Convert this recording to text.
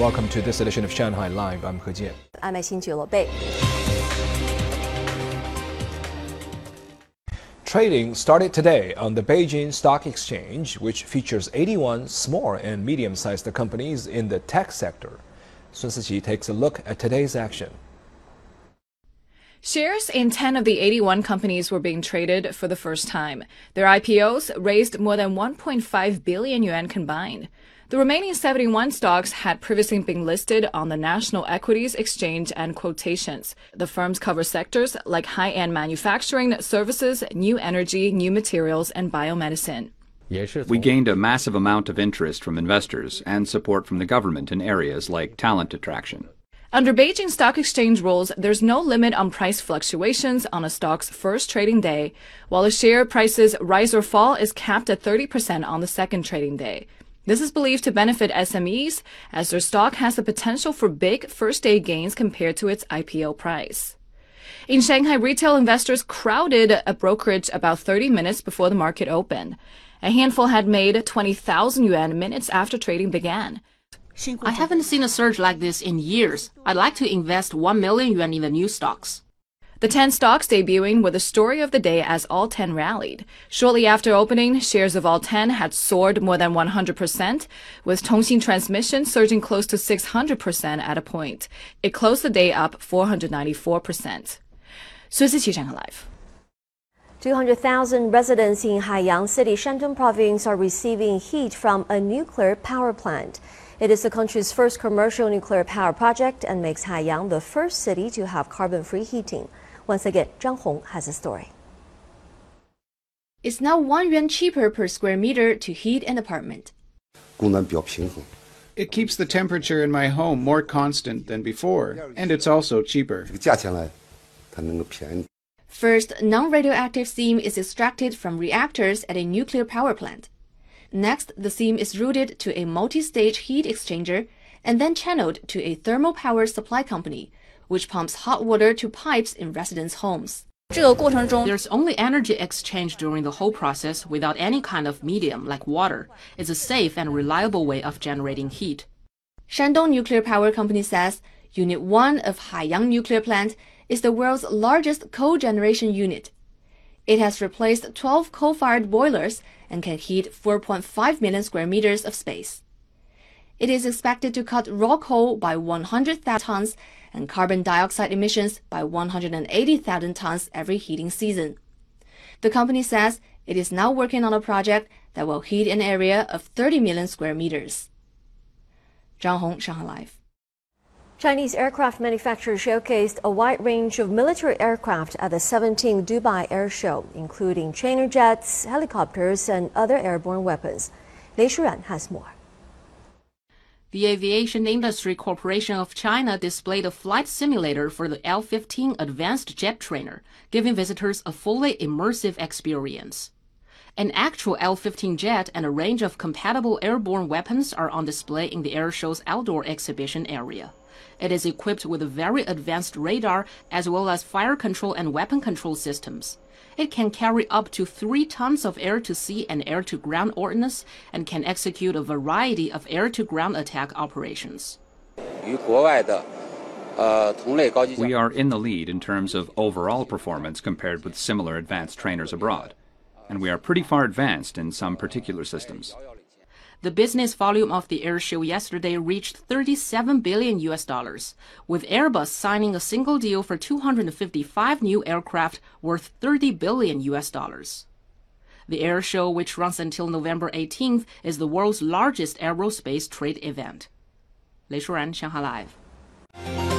Welcome to this edition of Shanghai Live. I'm He Jian. I'm Xin Bei. Trading started today on the Beijing Stock Exchange, which features 81 small and medium-sized companies in the tech sector. Sun Siqi takes a look at today's action. Shares in 10 of the 81 companies were being traded for the first time. Their IPOs raised more than 1.5 billion yuan combined. The remaining 71 stocks had previously been listed on the National Equities Exchange and Quotations. The firms cover sectors like high-end manufacturing, services, new energy, new materials, and biomedicine. We gained a massive amount of interest from investors and support from the government in areas like talent attraction. Under Beijing Stock Exchange rules, there's no limit on price fluctuations on a stock's first trading day, while a share price's rise or fall is capped at 30% on the second trading day. This is believed to benefit SMEs as their stock has the potential for big first day gains compared to its IPO price. In Shanghai, retail investors crowded a brokerage about 30 minutes before the market opened. A handful had made 20,000 yuan minutes after trading began. I haven't seen a surge like this in years. I'd like to invest 1 million yuan in the new stocks. The 10 stocks debuting were the story of the day as all 10 rallied. Shortly after opening, shares of all 10 had soared more than 100%, with Tongxin Transmission surging close to 600% at a point. It closed the day up 494%. Sun Siqi Live. 200,000 residents in Haiyang City, Shandong Province, are receiving heat from a nuclear power plant. It is the country's first commercial nuclear power project and makes Haiyang the first city to have carbon free heating. Once again, Zhang Hong has a story. It's now one yuan cheaper per square meter to heat an apartment. It keeps the temperature in my home more constant than before, and it's also cheaper. First, non radioactive steam is extracted from reactors at a nuclear power plant. Next, the steam is routed to a multi stage heat exchanger and then channeled to a thermal power supply company which pumps hot water to pipes in residents' homes. There's only energy exchange during the whole process without any kind of medium like water. It's a safe and reliable way of generating heat. Shandong Nuclear Power Company says Unit 1 of Haiyang Nuclear Plant is the world's largest cogeneration unit. It has replaced 12 coal-fired boilers and can heat 4.5 million square meters of space. It is expected to cut raw coal by 100,000 tons and carbon dioxide emissions by 180,000 tons every heating season. The company says it is now working on a project that will heat an area of 30 million square meters. Zhang Hong, Shanghai Live. Chinese aircraft manufacturers showcased a wide range of military aircraft at the 17th Dubai Air Show, including trainer jets, helicopters, and other airborne weapons. Lei Shuran has more. The Aviation Industry Corporation of China displayed a flight simulator for the L 15 Advanced Jet Trainer, giving visitors a fully immersive experience. An actual L 15 jet and a range of compatible airborne weapons are on display in the airshow's outdoor exhibition area. It is equipped with a very advanced radar as well as fire control and weapon control systems. It can carry up to three tons of air to sea and air to ground ordnance and can execute a variety of air to ground attack operations. We are in the lead in terms of overall performance compared with similar advanced trainers abroad, and we are pretty far advanced in some particular systems. The business volume of the air show yesterday reached 37 billion US dollars, with Airbus signing a single deal for 255 new aircraft worth 30 billion US dollars. The air show, which runs until November 18th, is the world's largest aerospace trade event. Lei Shuran, Shanghai Live.